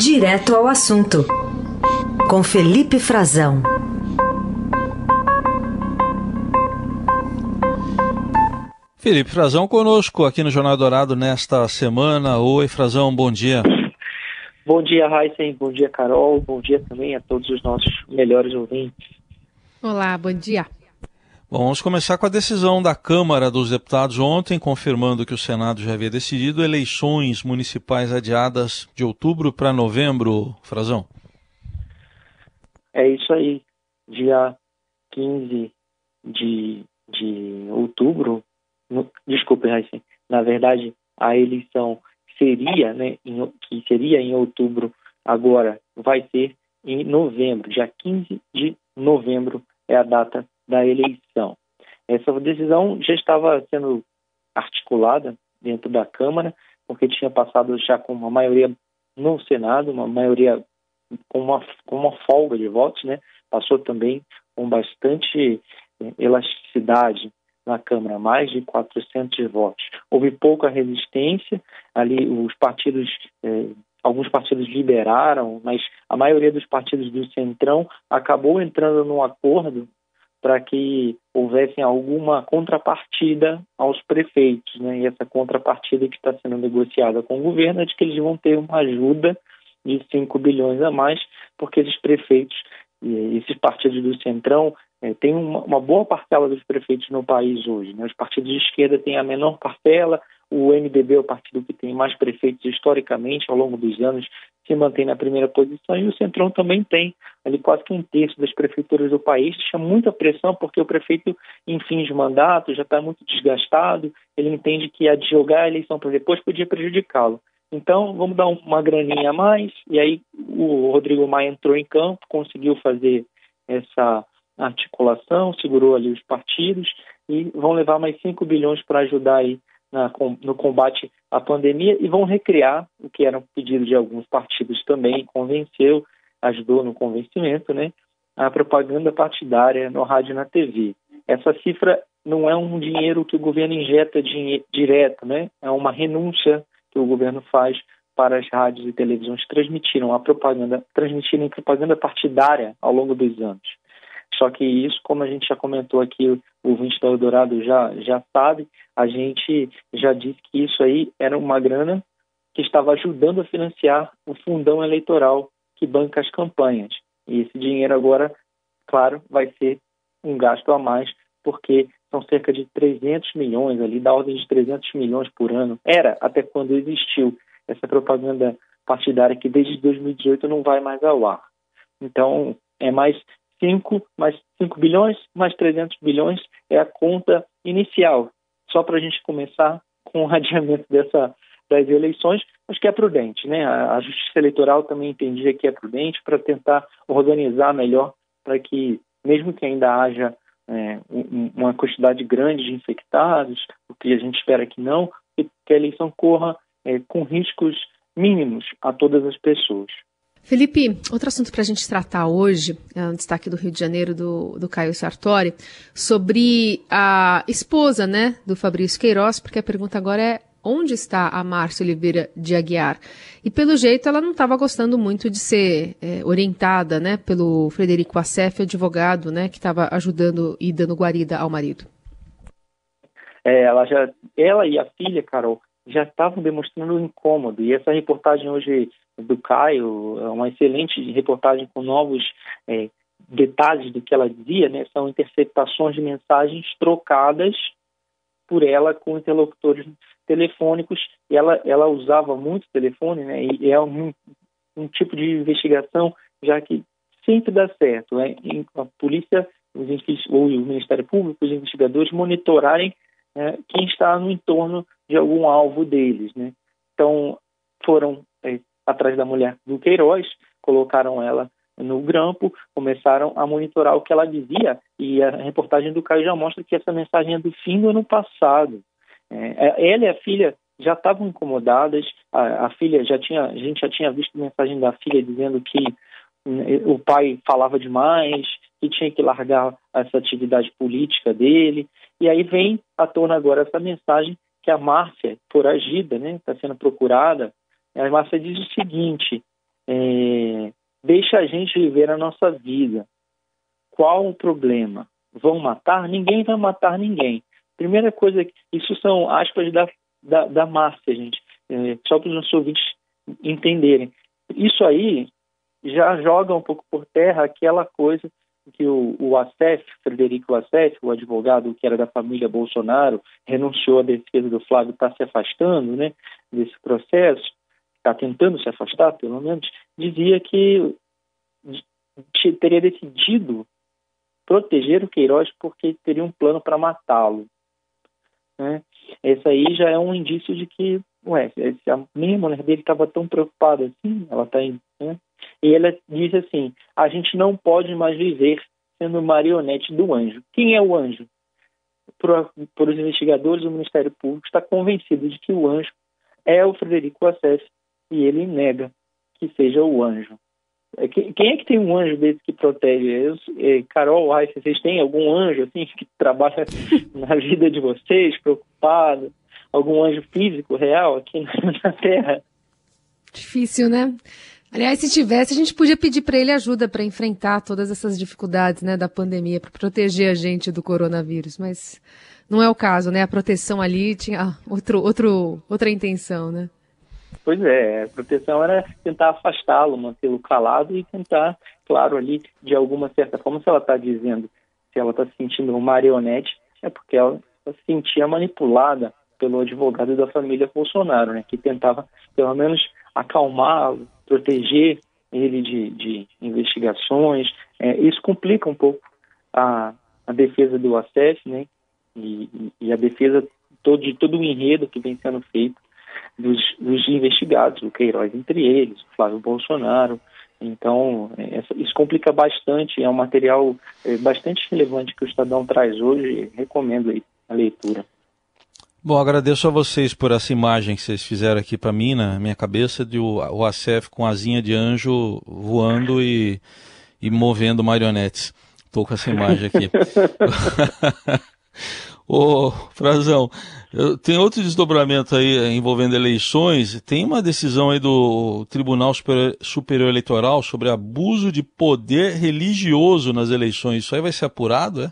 Direto ao assunto, com Felipe Frazão. Felipe Frazão conosco aqui no Jornal Dourado nesta semana. Oi, Frazão, bom dia. Bom dia, Heisen. Bom dia, Carol. Bom dia também a todos os nossos melhores ouvintes. Olá, bom dia. Bom, vamos começar com a decisão da Câmara dos Deputados ontem, confirmando que o Senado já havia decidido eleições municipais adiadas de outubro para novembro, Frazão. É isso aí. Dia 15 de, de outubro, no, desculpe, Raíssa, na verdade, a eleição seria, né, em, que seria em outubro, agora vai ser em novembro, dia 15 de novembro é a data da eleição. Essa decisão já estava sendo articulada dentro da Câmara, porque tinha passado já com uma maioria no Senado, uma maioria com uma, com uma folga de votos, né? Passou também com bastante eh, elasticidade na Câmara, mais de 400 votos. Houve pouca resistência, ali os partidos, eh, alguns partidos liberaram, mas a maioria dos partidos do Centrão acabou entrando num acordo para que houvesse alguma contrapartida aos prefeitos, né? E essa contrapartida que está sendo negociada com o governo é de que eles vão ter uma ajuda de 5 bilhões a mais, porque esses prefeitos, esses partidos do Centrão, é, tem uma, uma, boa parcela dos prefeitos no país hoje. Né? Os partidos de esquerda têm a menor parcela, o MDB é o partido que tem mais prefeitos historicamente ao longo dos anos, se mantém na primeira posição, e o Centrão também tem ali quase que um terço das prefeituras do país. Chama muita pressão porque o prefeito, em fins de mandato, já está muito desgastado, ele entende que adjogar a eleição para depois podia prejudicá-lo. Então, vamos dar uma graninha a mais, e aí o Rodrigo Maia entrou em campo, conseguiu fazer essa articulação, segurou ali os partidos e vão levar mais 5 bilhões para ajudar aí na, no combate à pandemia e vão recriar o que era um pedido de alguns partidos também, convenceu, ajudou no convencimento, né, a propaganda partidária no rádio e na TV. Essa cifra não é um dinheiro que o governo injeta direto, né, é uma renúncia que o governo faz para as rádios e televisões transmitiram a propaganda, transmitirem propaganda partidária ao longo dos anos. Só que isso, como a gente já comentou aqui, o ouvinte da Eldorado já, já sabe, a gente já disse que isso aí era uma grana que estava ajudando a financiar o fundão eleitoral que banca as campanhas. E esse dinheiro agora, claro, vai ser um gasto a mais, porque são cerca de 300 milhões ali, da ordem de 300 milhões por ano. Era até quando existiu essa propaganda partidária que desde 2018 não vai mais ao ar. Então, é mais 5 mais 5 bilhões, mais 300 bilhões é a conta inicial, só para a gente começar com o adiamento dessa, das eleições, acho que é prudente. Né? A, a Justiça Eleitoral também entendia que é prudente para tentar organizar melhor para que, mesmo que ainda haja é, uma quantidade grande de infectados, o que a gente espera que não, que a eleição corra é, com riscos mínimos a todas as pessoas. Felipe, outro assunto para a gente tratar hoje, é um destaque do Rio de Janeiro do, do Caio Sartori, sobre a esposa né, do Fabrício Queiroz, porque a pergunta agora é onde está a Márcia Oliveira de Aguiar? E pelo jeito ela não estava gostando muito de ser é, orientada né, pelo Frederico Assef, advogado, né, que estava ajudando e dando guarida ao marido. É, ela, já, ela e a filha, Carol, já estavam demonstrando um incômodo. E essa reportagem hoje do Caio é uma excelente reportagem com novos é, detalhes do que ela dizia, né? São interceptações de mensagens trocadas por ela com interlocutores telefônicos. Ela, ela usava muito telefone, né? E é um, um tipo de investigação já que sempre dá certo. Né? A polícia os, ou o Ministério Público, os investigadores monitorarem né, quem está no entorno de algum alvo deles. Né? Então, foram é, atrás da mulher do Queiroz, colocaram ela no grampo, começaram a monitorar o que ela dizia, e a reportagem do Caio já mostra que essa mensagem é do fim do ano passado. É, ela e a filha já estavam incomodadas, a, a, filha já tinha, a gente já tinha visto mensagem da filha dizendo que né, o pai falava demais, que tinha que largar essa atividade política dele, e aí vem à tona agora essa mensagem que a Márcia, foragida, né, está sendo procurada. A Márcia diz o seguinte: é, deixa a gente viver a nossa vida. Qual o problema? Vão matar? Ninguém vai matar ninguém. Primeira coisa, isso são aspas da, da, da Márcia, gente, é, só para os nossos ouvintes entenderem. Isso aí já joga um pouco por terra aquela coisa que o, o Assef, Frederico Assef, o advogado que era da família Bolsonaro, renunciou à defesa do Flávio, está se afastando né, desse processo, está tentando se afastar, pelo menos, dizia que teria decidido proteger o Queiroz porque teria um plano para matá-lo. Né? Esse aí já é um indício de que, ué, a minha mulher dele estava tão preocupada assim, ela está né? E ela diz assim: a gente não pode mais viver sendo marionete do anjo. Quem é o anjo? Por os investigadores, o Ministério Público está convencido de que o anjo é o Frederico Assef e ele nega que seja o anjo. É, quem é que tem um anjo desse que protege? Eu, é, Carol, ai, vocês têm algum anjo assim que trabalha na vida de vocês, preocupado? Algum anjo físico real aqui na Terra? Difícil, né? Aliás, se tivesse, a gente podia pedir para ele ajuda para enfrentar todas essas dificuldades né, da pandemia, para proteger a gente do coronavírus, mas não é o caso, né? A proteção ali tinha outro, outro, outra intenção, né? Pois é, a proteção era tentar afastá-lo, mantê-lo calado e tentar, claro, ali, de alguma certa forma, se ela está dizendo, se ela está se sentindo uma marionete, é porque ela se sentia manipulada pelo advogado da família Bolsonaro, né, que tentava, pelo menos, acalmá-lo, proteger ele de, de investigações. É, isso complica um pouco a, a defesa do ACF, né? E, e, a defesa todo, de todo o enredo que vem sendo feito dos, dos investigados, o Queiroz entre eles, o Flávio Bolsonaro. Então, é, isso complica bastante, é um material é, bastante relevante que o Estadão traz hoje, recomendo a leitura. Bom, agradeço a vocês por essa imagem que vocês fizeram aqui para mim, na minha cabeça, de o, o ACF com asinha de anjo voando e, e movendo marionetes. Estou com essa imagem aqui. Ô, Frazão, tem outro desdobramento aí envolvendo eleições. Tem uma decisão aí do Tribunal Superior, Eleitoral sobre abuso de poder religioso nas eleições. Isso aí vai ser apurado, é?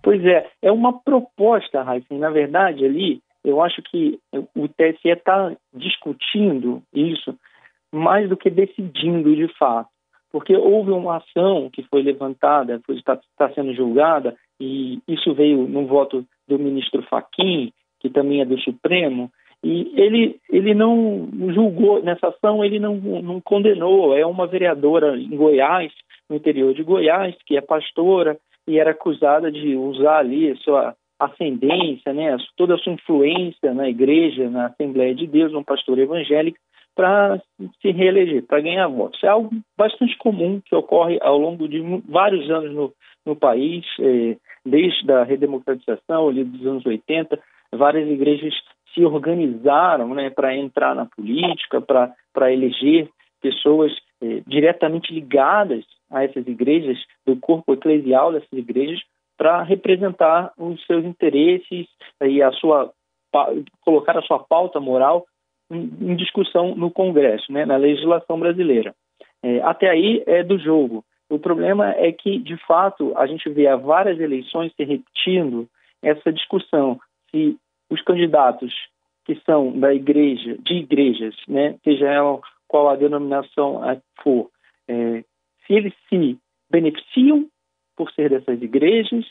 Pois é, é uma proposta, Raíssa. Na verdade, ali, eu acho que o TSE está discutindo isso mais do que decidindo de fato. Porque houve uma ação que foi levantada, está tá sendo julgada, e isso veio no voto do ministro Faquim, que também é do Supremo, e ele, ele não julgou, nessa ação ele não, não condenou, é uma vereadora em Goiás, no interior de Goiás, que é pastora, e era acusada de usar ali a sua ascendência, né, toda a sua influência na igreja, na Assembleia de Deus, um pastor evangélico, para se reeleger, para ganhar votos. É algo bastante comum que ocorre ao longo de vários anos no, no país, eh, desde a redemocratização ali dos anos 80, várias igrejas se organizaram né, para entrar na política, para eleger pessoas eh, diretamente ligadas a essas igrejas, do corpo eclesial dessas igrejas, para representar os seus interesses e a sua colocar a sua pauta moral em, em discussão no Congresso, né, na legislação brasileira. É, até aí é do jogo. O problema é que, de fato, a gente vê há várias eleições se repetindo essa discussão se os candidatos que são da igreja, de igrejas, né, seja ela qual a denominação for, é, se eles se beneficiam por ser dessas igrejas,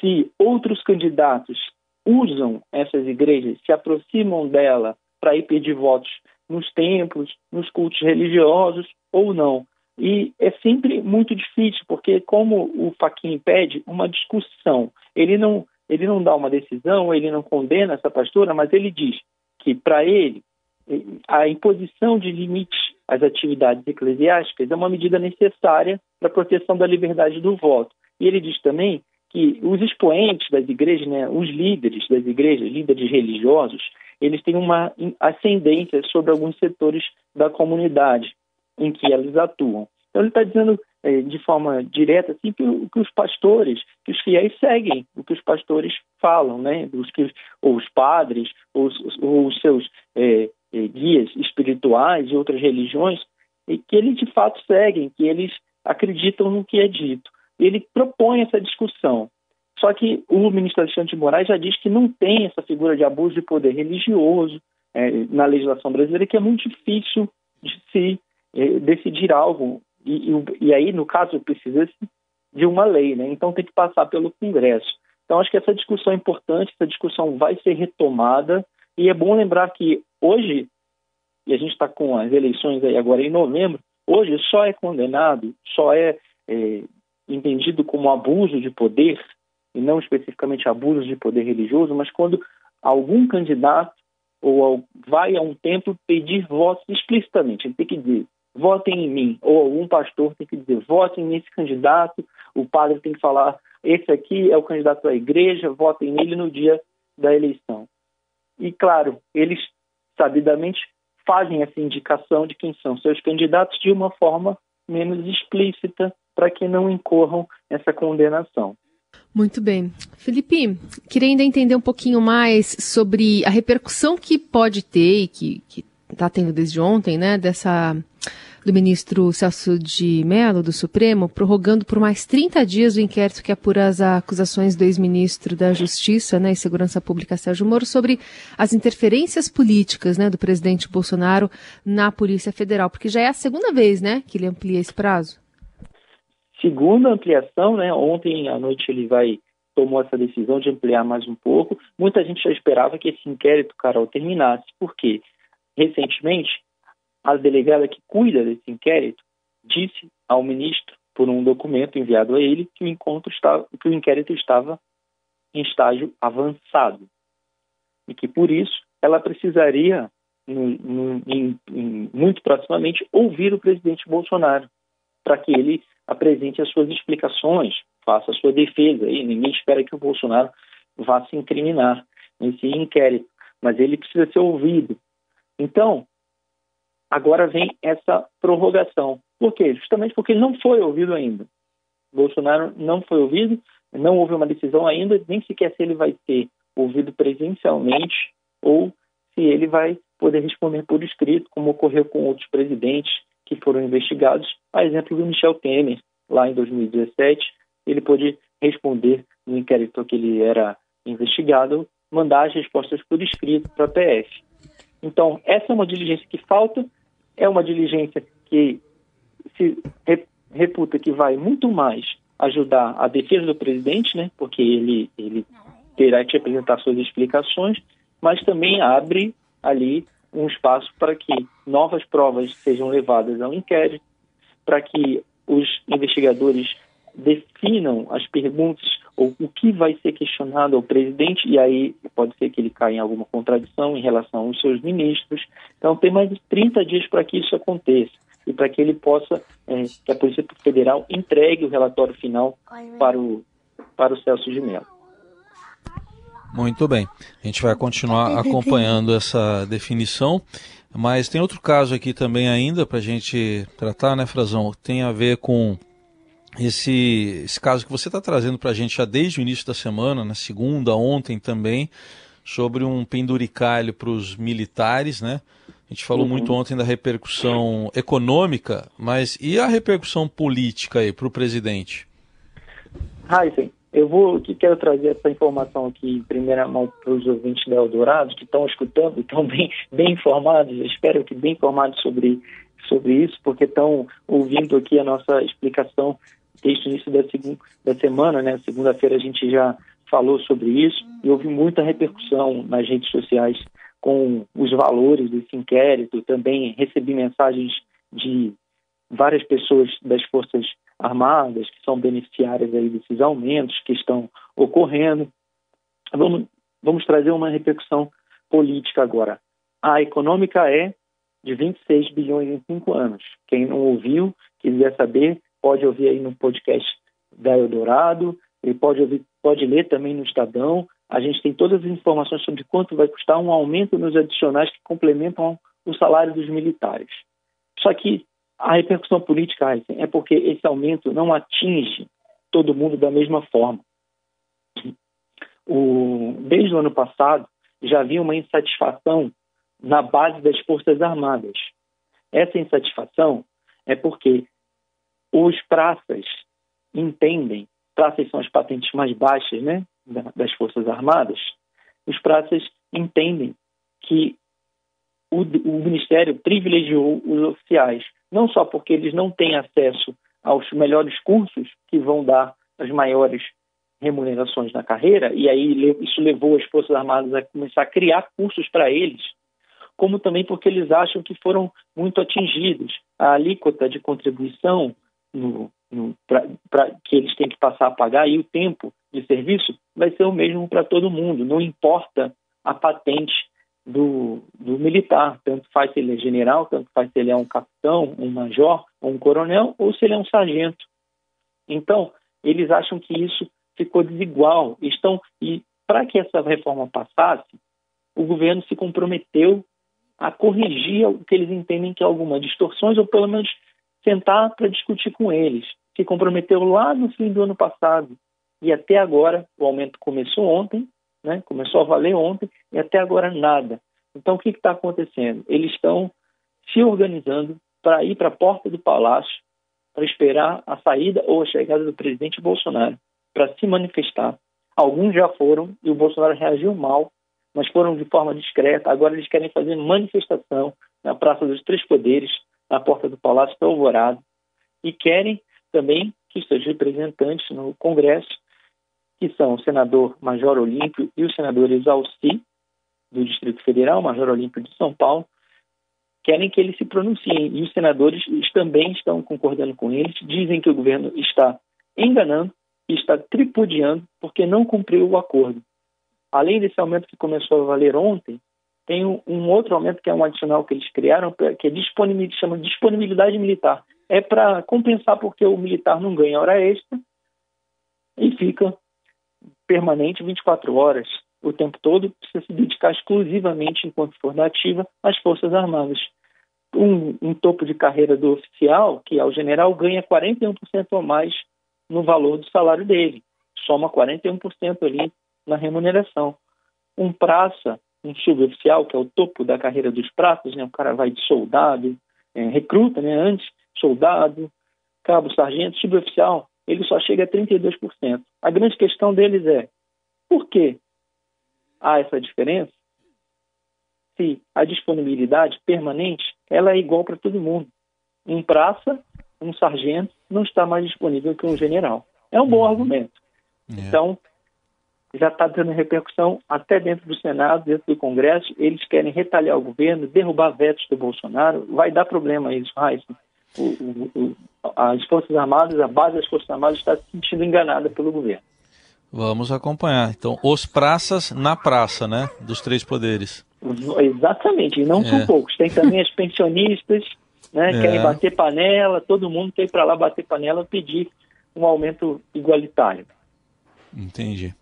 se outros candidatos usam essas igrejas, se aproximam dela para ir pedir votos nos templos, nos cultos religiosos ou não. E é sempre muito difícil, porque como o Faquin pede uma discussão, ele não, ele não dá uma decisão, ele não condena essa pastora, mas ele diz que para ele a imposição de limites às atividades eclesiásticas é uma medida necessária para a proteção da liberdade do voto. E ele diz também que os expoentes das igrejas, né, os líderes das igrejas, líderes religiosos, eles têm uma ascendência sobre alguns setores da comunidade em que eles atuam. Então ele está dizendo é, de forma direta assim que, que, os pastores, que os fiéis seguem o que os pastores falam, né? Os que ou os padres ou ou os seus é, eh, guias espirituais e outras religiões e que eles de fato seguem, que eles acreditam no que é dito. Ele propõe essa discussão. Só que o ministro Alexandre de Moraes já diz que não tem essa figura de abuso de poder religioso é, na legislação brasileira, que é muito difícil de se é, decidir algo. E, e, e, aí, no caso, precisa de uma lei, né? então tem que passar pelo Congresso. Então, acho que essa discussão é importante, essa discussão vai ser retomada, e é bom lembrar que hoje, e a gente está com as eleições aí agora em novembro, hoje só é condenado, só é, é entendido como abuso de poder e não especificamente abusos de poder religioso, mas quando algum candidato ou vai a um templo pedir votos explicitamente, ele tem que dizer votem em mim, ou algum pastor tem que dizer votem nesse candidato, o padre tem que falar esse aqui é o candidato da igreja, votem nele no dia da eleição. E claro, eles sabidamente fazem essa indicação de quem são seus candidatos de uma forma menos explícita para que não incorram essa condenação. Muito bem. Felipe, queria ainda entender um pouquinho mais sobre a repercussão que pode ter e que está tendo desde ontem, né, dessa do ministro Celso de Mello, do Supremo, prorrogando por mais 30 dias o inquérito que apura as acusações do ex-ministro da Justiça né, e Segurança Pública, Sérgio Moro, sobre as interferências políticas né, do presidente Bolsonaro na Polícia Federal, porque já é a segunda vez né, que ele amplia esse prazo. Segunda ampliação, né? Ontem à noite ele vai tomou essa decisão de ampliar mais um pouco. Muita gente já esperava que esse inquérito, Carol, terminasse, porque recentemente a delegada que cuida desse inquérito disse ao ministro, por um documento enviado a ele, que o, encontro estava, que o inquérito estava em estágio avançado e que por isso ela precisaria, em, em, muito proximamente, ouvir o presidente Bolsonaro para que ele apresente as suas explicações, faça a sua defesa. E ninguém espera que o Bolsonaro vá se incriminar nesse inquérito, mas ele precisa ser ouvido. Então, agora vem essa prorrogação. Por quê? Justamente porque ele não foi ouvido ainda. Bolsonaro não foi ouvido, não houve uma decisão ainda, nem sequer se ele vai ser ouvido presencialmente ou se ele vai poder responder por escrito, como ocorreu com outros presidentes que foram investigados, a exemplo do Michel Temer, lá em 2017, ele pôde responder no inquérito que ele era investigado, mandar as respostas por escrito para a PF. Então, essa é uma diligência que falta, é uma diligência que se reputa que vai muito mais ajudar a defesa do presidente, né, porque ele, ele terá que apresentar suas explicações, mas também abre ali um espaço para que novas provas sejam levadas ao inquérito, para que os investigadores definam as perguntas ou o que vai ser questionado ao presidente, e aí pode ser que ele caia em alguma contradição em relação aos seus ministros. Então, tem mais de 30 dias para que isso aconteça e para que ele possa, é, que a Polícia Federal entregue o relatório final para o, para o Celso de Mello. Muito bem. A gente vai continuar acompanhando essa definição. Mas tem outro caso aqui também ainda para a gente tratar, né, Frazão? Tem a ver com esse, esse caso que você está trazendo para a gente já desde o início da semana, na segunda, ontem também, sobre um penduricalho para os militares, né? A gente falou uhum. muito ontem da repercussão econômica, mas e a repercussão política aí para o presidente? Sim. Eu vou que quero trazer essa informação aqui em primeira mão para os ouvintes da Eldorado que estão escutando, estão bem, bem informados, espero que bem informados sobre, sobre isso, porque estão ouvindo aqui a nossa explicação desde o início da, da semana, né? Segunda-feira a gente já falou sobre isso e houve muita repercussão nas redes sociais com os valores desse inquérito. Também recebi mensagens de várias pessoas das Forças Armadas que são beneficiárias aí desses aumentos que estão ocorrendo. Vamos, vamos trazer uma repercussão política agora. A econômica é de 26 bilhões em cinco anos. Quem não ouviu, quiser saber, pode ouvir aí no podcast da Eldorado, e pode, ouvir, pode ler também no Estadão. A gente tem todas as informações sobre quanto vai custar um aumento nos adicionais que complementam o salário dos militares. Só que a repercussão política, é porque esse aumento não atinge todo mundo da mesma forma. O, desde o ano passado, já havia uma insatisfação na base das Forças Armadas. Essa insatisfação é porque os praças entendem, praças são as patentes mais baixas né, das Forças Armadas, os praças entendem que o, o Ministério privilegiou os oficiais, não só porque eles não têm acesso aos melhores cursos que vão dar as maiores remunerações na carreira, e aí isso levou as Forças Armadas a começar a criar cursos para eles, como também porque eles acham que foram muito atingidos. A alíquota de contribuição no, no, que eles têm que passar a pagar e o tempo de serviço vai ser o mesmo para todo mundo, não importa a patente do, do, militar, tanto faz se ele é general, tanto faz se ele é um capitão, um major, um coronel, ou se ele é um sargento. Então, eles acham que isso ficou desigual. Estão e para que essa reforma passasse, o governo se comprometeu a corrigir o que eles entendem que é alguma distorções ou pelo menos sentar para discutir com eles. Se comprometeu lá no fim do ano passado e até agora o aumento começou ontem, né? Começou a valer ontem e até agora nada. Então o que está acontecendo? Eles estão se organizando para ir para a porta do palácio para esperar a saída ou a chegada do presidente Bolsonaro para se manifestar. Alguns já foram e o Bolsonaro reagiu mal, mas foram de forma discreta. Agora eles querem fazer manifestação na Praça dos Três Poderes, na porta do Palácio do Alvorado, e querem também que seus representantes no Congresso, que são o senador Major Olímpio e o senador Exausti, do Distrito Federal, Major Olímpio de São Paulo, querem que eles se pronunciem. E os senadores também estão concordando com eles, dizem que o governo está enganando e está tripudiando porque não cumpriu o acordo. Além desse aumento que começou a valer ontem, tem um outro aumento que é um adicional que eles criaram, que é disponibilidade, chama disponibilidade militar. É para compensar porque o militar não ganha hora extra e fica permanente 24 horas, o tempo todo, precisa se dedicar exclusivamente, enquanto for na ativa, às Forças Armadas. Um, um topo de carreira do oficial, que é o general, ganha 41% ou mais no valor do salário dele. Soma 41% ali na remuneração. Um praça, um suboficial, que é o topo da carreira dos praças, né? o cara vai de soldado, é, recruta né? antes, soldado, cabo, sargento, suboficial, ele só chega a 32%. A grande questão deles é por que há essa diferença? Se a disponibilidade permanente ela é igual para todo mundo. Um praça, um sargento não está mais disponível que um general. É um bom uhum. argumento. É. Então, já está dando repercussão até dentro do Senado, dentro do Congresso. Eles querem retalhar o governo, derrubar vetos do Bolsonaro. Vai dar problema isso, Raíssa. as Forças Armadas, a base das Forças Armadas está se sentindo enganada pelo governo. Vamos acompanhar. Então, os praças na praça, né? Dos três poderes. Exatamente, e não é. são poucos. Tem também as pensionistas, né? É. Querem bater panela, todo mundo quer ir para lá bater panela e pedir um aumento igualitário. Entendi.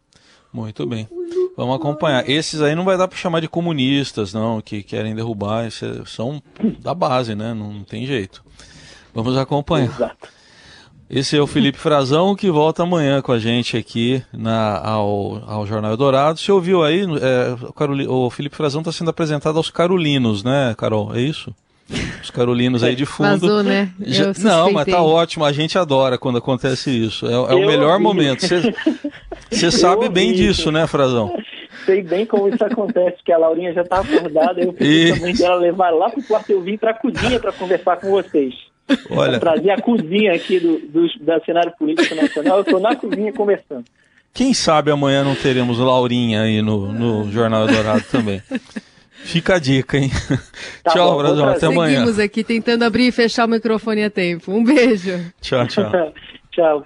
Muito bem. Vamos acompanhar. Esses aí não vai dar para chamar de comunistas, não, que querem derrubar. São da base, né? Não tem jeito. Vamos acompanhar. Exato. Esse é o Felipe Frazão que volta amanhã com a gente aqui na, ao, ao Jornal Dourado. Você ouviu aí? É, o, o Felipe Frazão está sendo apresentado aos Carolinos, né, Carol? É isso? Os Carolinos aí de fundo. Vazou, né? Já, não, mas tá ótimo. A gente adora quando acontece isso. É, é o melhor momento. Você sabe bem disso, né, Frazão? Sei bem como isso acontece, que a Laurinha já tá acordada. Eu pedi e... também dela levar lá pro quarto. Eu vim pra cozinha para conversar com vocês. Olha. Pra trazer a cozinha aqui do, do, do cenário político nacional. Eu tô na cozinha conversando. Quem sabe amanhã não teremos Laurinha aí no, no Jornal Dourado também. Fica a dica, hein? Tá tchau, Brasil. Até amanhã. Seguimos aqui tentando abrir e fechar o microfone a tempo. Um beijo. Tchau, tchau. tchau.